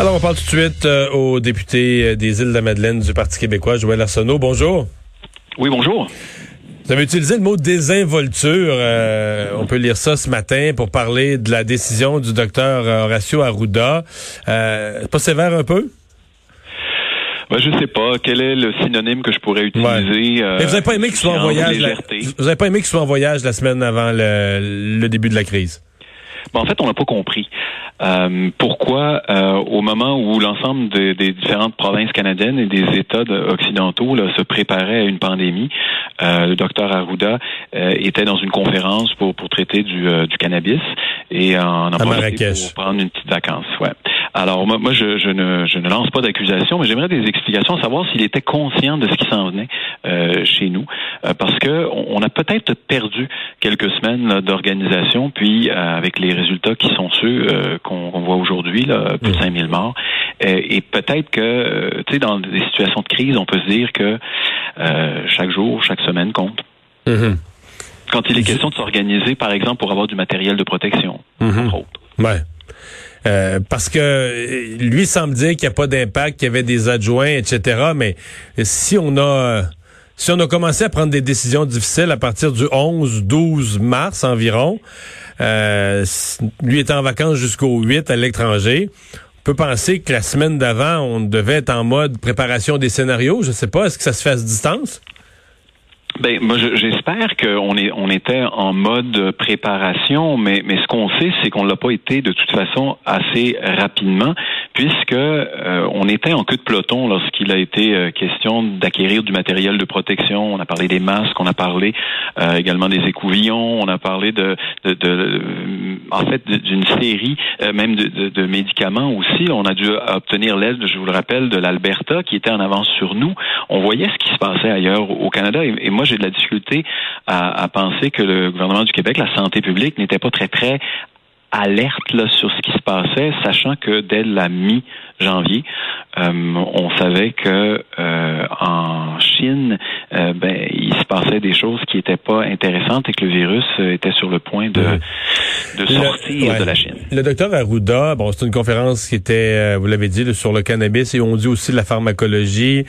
Alors, on parle tout de suite euh, au député euh, des îles de la Madeleine du Parti québécois, Joël Arsenault. Bonjour. Oui, bonjour. Vous avez utilisé le mot désinvolture. Euh, on peut lire ça ce matin pour parler de la décision du docteur Horacio Arruda. Euh, pas sévère un peu? Ben, je sais pas. Quel est le synonyme que je pourrais utiliser? Mais vous n'avez pas aimé qu'il soit en voyage. La, vous n'avez pas aimé qu'il soit en voyage la semaine avant le, le début de la crise? Ben, en fait, on n'a pas compris. Euh, pourquoi, euh, au moment où l'ensemble des différentes provinces canadiennes et des États occidentaux là, se préparaient à une pandémie, euh, le docteur Arruda était dans une conférence pour, pour traiter du, du cannabis et en a pour prendre une petite vacance. Ouais. Alors moi, moi je, je, ne, je ne lance pas d'accusation, mais j'aimerais des explications, à savoir s'il était conscient de ce qui s'en venait chez nous, parce que on, a peut-être perdu quelques semaines d'organisation, puis avec les résultats qui sont ceux qu'on voit aujourd'hui, plus de 5000 mm. morts. Euh, et peut-être que, euh, tu sais, dans des situations de crise, on peut se dire que euh, chaque jour, chaque semaine compte. Mm-hmm. Quand il est question de s'organiser, par exemple, pour avoir du matériel de protection, mm-hmm. entre autres. Ouais. Parce que lui semble dire qu'il n'y a pas d'impact, qu'il y avait des adjoints, etc. Mais si on a si on a commencé à prendre des décisions difficiles à partir du 11-12 mars environ, euh, lui était en vacances jusqu'au 8 à l'étranger, on peut penser que la semaine d'avant, on devait être en mode préparation des scénarios. Je sais pas, est-ce que ça se fait à distance? Ben, moi, j'espère qu'on est, on était en mode préparation, mais, mais ce qu'on sait, c'est qu'on l'a pas été de toute façon assez rapidement, puisque euh, on était en queue de peloton lorsqu'il a été euh, question d'acquérir du matériel de protection. On a parlé des masques, on a parlé euh, également des écouvillons, on a parlé de, de, de en fait, d'une série même de, de, médicaments aussi. On a dû obtenir l'aide, je vous le rappelle, de l'Alberta qui était en avance sur nous. On voyait ce qui se passait ailleurs au Canada, et, et moi j'ai de la difficulté à, à penser que le gouvernement du Québec, la santé publique, n'était pas très très alerte là, sur ce qui se passait, sachant que dès la mi-janvier, euh, on savait que euh, en Chine, euh, ben, il se passait des choses qui n'étaient pas intéressantes et que le virus était sur le point de, de sortir de la Chine. Le docteur Arruda, bon, c'est une conférence qui était, vous l'avez dit, sur le cannabis et on dit aussi de la pharmacologie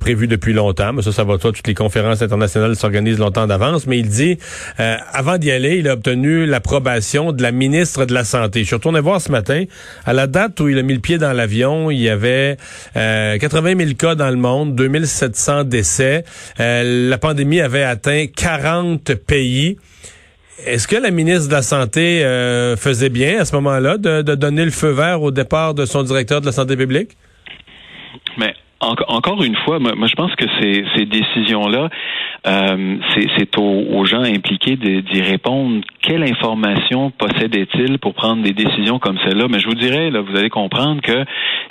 prévue depuis longtemps. Mais ça, ça va toi, toutes les conférences internationales s'organisent longtemps d'avance. Mais il dit, avant d'y aller, il a obtenu l'approbation de la ministre de la Santé. Je suis retourné voir ce matin, à la date où il a mis le pied dans l'avion, il y avait 80 000 euh, cas dans le monde, 2700 décès. Euh, la pandémie avait atteint 40 pays. Est-ce que la ministre de la Santé euh, faisait bien à ce moment-là de, donner le feu vert au départ de son directeur de la santé publique? Mais encore une fois, moi, je pense que ces, ces décisions-là, euh, c'est aux, gens impliqués d'y répondre. Quelle information possédait-il pour prendre des décisions comme celle-là? Mais je vous dirais, là, vous allez comprendre que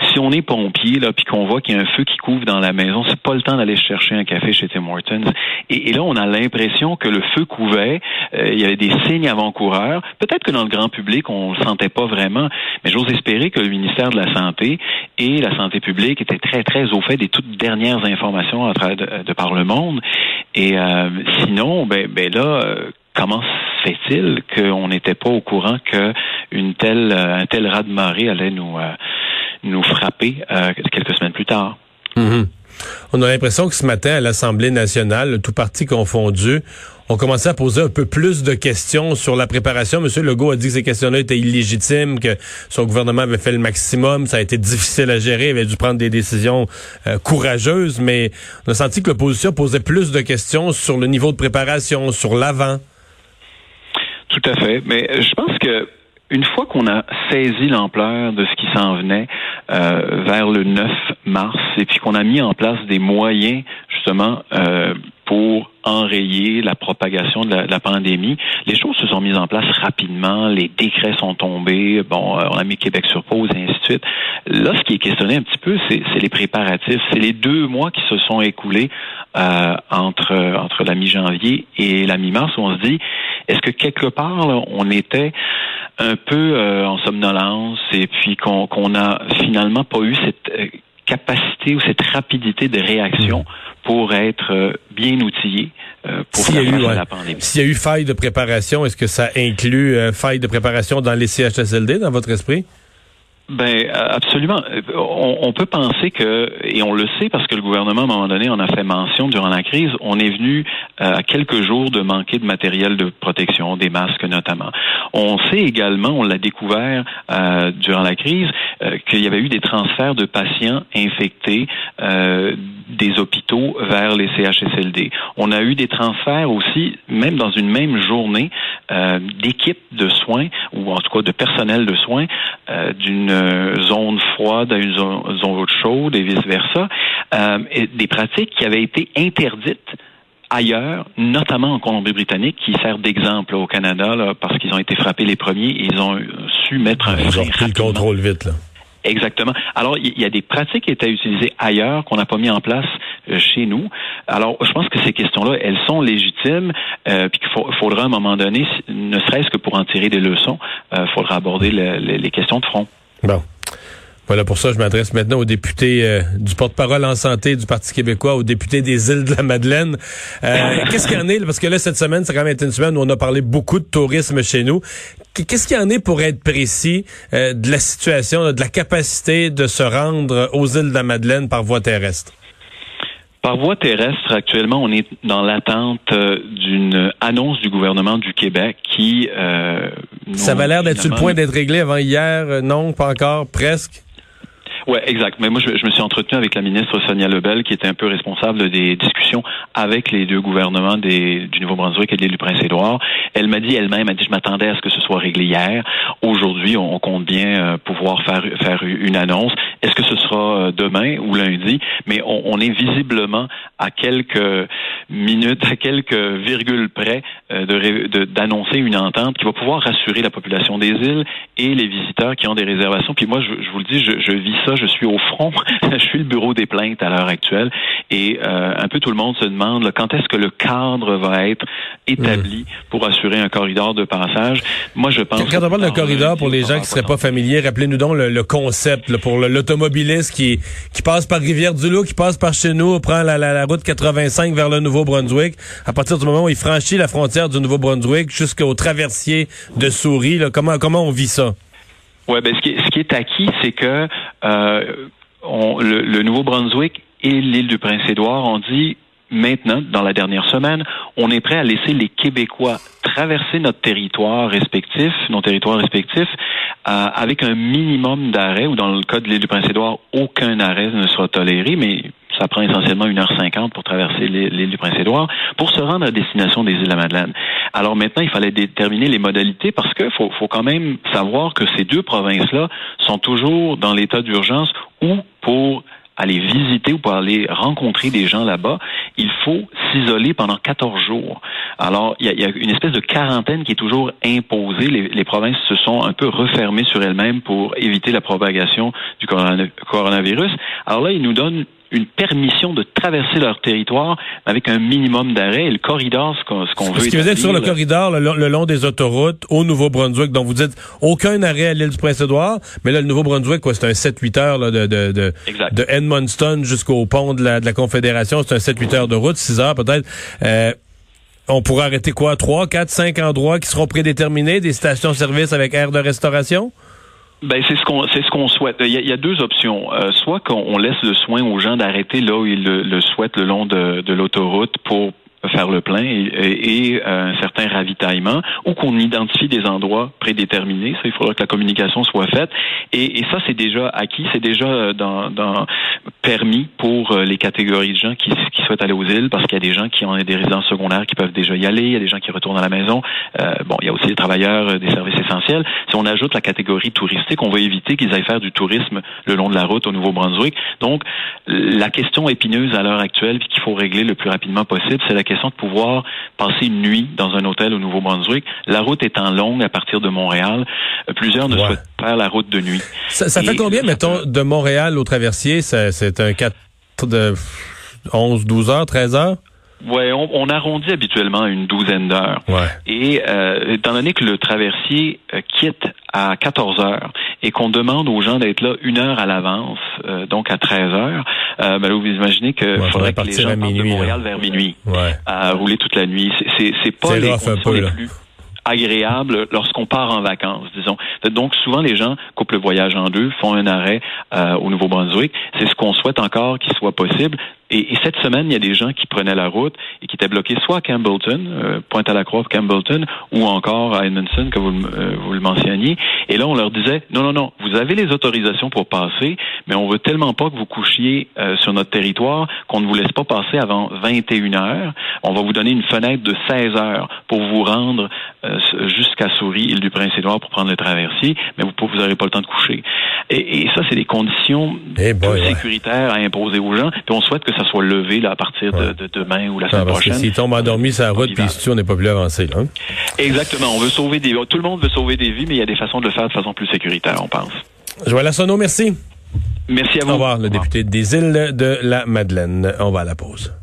si on est pompier, là, puis qu'on voit qu'il y a un feu qui couvre dans la maison, c'est pas le temps d'aller chercher un café chez Tim Hortons. Et, là, on a l'impression que le feu couvait, euh, il y avait des signes avant-coureurs. Peut-être que dans le grand public, on le sentait pas vraiment, mais j'ose espérer que le ministère de la Santé et la Santé publique étaient très, très au fait des toutes dernières informations à travers de, par le monde. Et euh, sinon, ben, ben là, euh, comment se fait-il qu'on n'était pas au courant qu'une telle, euh, un tel raz de marée allait nous, nous frapper quelques semaines plus tard? Mm-hmm. On a l'impression que ce matin, à l'Assemblée nationale, tout parti confondu, on commençait à poser un peu plus de questions sur la préparation. Monsieur Legault a dit que ces questions-là étaient illégitimes, que son gouvernement avait fait le maximum, ça a été difficile à gérer, il avait dû prendre des décisions euh, courageuses, mais on a senti que l'opposition posait plus de questions sur le niveau de préparation, sur l'avant. Tout à fait. Mais je pense que une fois qu'on a saisi l'ampleur de ce qui s'en venait euh, vers le 9 mars et puis qu'on a mis en place des moyens justement euh, pour enrayer la propagation de la, pandémie. Les choses se sont mises en place rapidement, les décrets sont tombés, bon, euh, on a mis Québec sur pause et ainsi de suite. Là, ce qui est questionné un petit peu, c'est les préparatifs. C'est les deux mois qui se sont écoulés euh, entre entre la mi-janvier et la mi-mars où on se dit, est-ce que quelque part on était un peu euh, en somnolence et puis qu'on qu'on a finalement pas eu cette capacité ou cette rapidité de réaction mmh. Pour être euh, bien outillé euh, pour faire face à la pandémie. S'il y a eu faille de préparation, est-ce que ça inclut euh, faille de préparation dans les CHSLD, dans votre esprit? Ben absolument. On, peut penser que, et on le sait parce que le gouvernement à un moment donné en a fait mention durant la crise, on est venu à quelques jours de manquer de matériel de protection, des masques notamment. On sait également, on l'a découvert euh, durant la crise, euh, qu'il y avait eu des transferts de patients infectés des hôpitaux vers les CHSLD. On a eu des transferts aussi, même dans une même journée, d'équipes de soins ou en tout cas de personnel de soins d'une zone froide à une zone, chaude et vice-versa. Euh, des pratiques qui avaient été interdites ailleurs, notamment en Colombie-Britannique, qui sert d'exemple au Canada parce qu'ils ont été frappés les premiers et ils ont su mettre un ils ont pris le contrôle vite là. Exactement. Alors, il y a des pratiques qui étaient utilisées ailleurs qu'on n'a pas mis en place euh, chez nous. Alors, je pense que ces questions-là, elles sont légitimes, euh, puis qu'il faudra à un moment donné, ne serait-ce que pour en tirer des leçons, il euh, faudra aborder les questions de front. Bon. Voilà, pour ça, je m'adresse maintenant aux députés euh, du porte-parole en santé du Parti québécois, aux députés des îles de la Madeleine. Euh, qu'est-ce qu'il y en est? Parce que là, cette semaine, c'est quand même une semaine où on a parlé beaucoup de tourisme chez nous. Qu'est-ce qu'il y en est pour être précis euh, de la situation, de la capacité de se rendre aux îles de la Madeleine par voie terrestre? Par voie terrestre, actuellement, on est dans l'attente d'une annonce du gouvernement du Québec qui... Ça va l'air d'être sur le point d'être réglé avant hier. Non, pas encore, presque? Oui, exact. Mais moi, je, me suis entretenu avec la ministre Sonia Lebel, qui était un peu responsable des discussions avec les deux gouvernements des, du Nouveau-Brunswick et de l'île du Prince-Édouard. Elle m'a dit elle-même, elle dit, je m'attendais à ce que ce soit réglé hier. Aujourd'hui, on, compte bien euh, pouvoir faire, faire une annonce. Est-ce que ce sera euh, demain ou lundi? Mais on, on est visiblement à quelques minutes, à quelques virgules près euh, d'annoncer une entente qui va pouvoir rassurer la population des îles et les visiteurs qui ont des réservations. Puis moi, je, je vous le dis, je, je vis ça je suis au front, je suis le bureau des plaintes à l'heure actuelle et euh, un peu tout le monde se demande quand est-ce que le cadre va être établi pour assurer un corridor de passage? Moi, je pense. Quand on parle de corridor pour les gens qui seraient pas familiers, rappelez-nous donc le, concept pour qui qui passe par Rivière-du-Loup, qui passe par chez nous, prend la, route 85 vers le Nouveau-Brunswick. À partir du moment où il franchit la frontière du Nouveau-Brunswick jusqu'au traversier de Souris, comment comment on vit ça? Ouais, ben ce qui ce qui est acquis, c'est que euh, le Nouveau-Brunswick et l'île du Prince-Édouard ont dit maintenant, dans la dernière semaine, on est prêt à laisser les Québécois traverser notre territoire respectif, nos territoires respectifs, euh, avec un minimum d'arrêt, ou dans le cas de l'île du Prince-Édouard, aucun arrêt ne sera toléré, mais ça prend essentiellement 1h50 pour traverser l'île du Prince-Édouard, pour se rendre à destination des îles de la Madeleine. Alors maintenant, il fallait déterminer les modalités parce qu'il faut, faut quand même savoir que ces deux provinces-là sont toujours dans l'état d'urgence ou pour aller visiter ou pour aller rencontrer des gens là-bas, il faut s'isoler pendant 14 jours. Alors, il y, a, une espèce de quarantaine qui est toujours imposée. Les, les provinces se sont un peu refermées sur elles-mêmes pour éviter la propagation du coronavirus. Alors là, ils nous donnent une permission de traverser leur territoire avec un minimum d'arrêt. Et le corridor, ce qu'on, ce veut... Ce qui veut dire sur le corridor, le, long des autoroutes, au Nouveau-Brunswick, dont vous dites aucun arrêt à l'île du Prince-Édouard, mais là, le Nouveau-Brunswick, quoi, c'est un 7-8 heures là, de, de, de, de Edmundston jusqu'au pont de la, de la Confédération. C'est un 7-8 heures de route, 6 heures peut-être. Euh, on pourrait arrêter quoi? 3, 4, 5 endroits qui seront prédéterminés, des stations-service avec aire de restauration? Ben c'est ce qu'on c'est ce qu'on souhaite. Il y, a, deux options. Euh, soit qu'on laisse le soin aux gens d'arrêter là où ils le, souhaitent le long de l'autoroute pour faire le plein et, euh, un certain ravitaillement, ou qu'on identifie des endroits prédéterminés. Ça, il faudra que la communication soit faite. Et, et ça, c'est déjà acquis, c'est déjà euh, dans, dans, permis pour euh, les catégories de gens qui, qui souhaitent aller aux îles, parce qu'il y a des gens qui ont des résidences secondaires qui peuvent déjà y aller, il y a des gens qui retournent à la maison. Euh, bon, il y a aussi les travailleurs des services essentiels. Si on ajoute la catégorie touristique, on va éviter qu'ils aillent faire du tourisme le long de la route au Nouveau-Brunswick. Donc, la question épineuse à l'heure actuelle, qu'il faut régler le plus rapidement possible, c'est la question de pouvoir passer une nuit dans un hôtel au Nouveau-Brunswick. La route étant longue à partir de Montréal, euh, plusieurs ne souhaitent pas la route de nuit. Ça, fait combien, mettons, de Montréal au traversier? C'est un 4 de 11, 12 heures, 13 heures? Oui, on, arrondit habituellement à une douzaine d'heures. Et euh, étant donné que le traversier euh, quitte à 14 heures et qu'on demande aux gens d'être là une heure à l'avance, euh, donc à 13 heures, euh, ben vous imaginez qu'il faudrait, que les gens partent de Montréal vers minuit, à rouler toute la nuit. C'est pas les conditions les plus agréable lorsqu'on part en vacances, disons. Donc souvent les gens coupent le voyage en deux, font un arrêt euh, au Nouveau-Brunswick. C'est ce qu'on souhaite encore qu'il soit possible. Et, cette semaine, il y a des gens qui prenaient la route et qui étaient bloqués soit à Campbellton, euh, Pointe-à-la-Croix, Campbellton, ou encore à Edmondson, que vous, euh, vous le mentionniez. Et là, on leur disait, non, non, non, vous avez les autorisations pour passer, mais on veut tellement pas que vous couchiez euh, sur notre territoire qu'on ne vous laisse pas passer avant 21 heures. On va vous donner une fenêtre de 16 heures pour vous rendre jusqu'à Souris, île du Prince-Édouard, pour prendre le traversier, mais vous n'aurez pas le temps de coucher. Et, ça, c'est des conditions eh sécuritaires à imposer aux gens. Puis on souhaite que ça soit levé là, à partir de, demain ou la semaine prochaine. S'il tombe endormi sur la route, puis on n'est pas plus avancé. Hein? Exactement. On veut sauver des Tout le monde veut sauver des vies, mais il y a des façons de le faire de façon plus sécuritaire, on pense. Joël Lassonneau, merci. Merci à vous. Au revoir, le député des îles de la Madeleine. On va à la pause.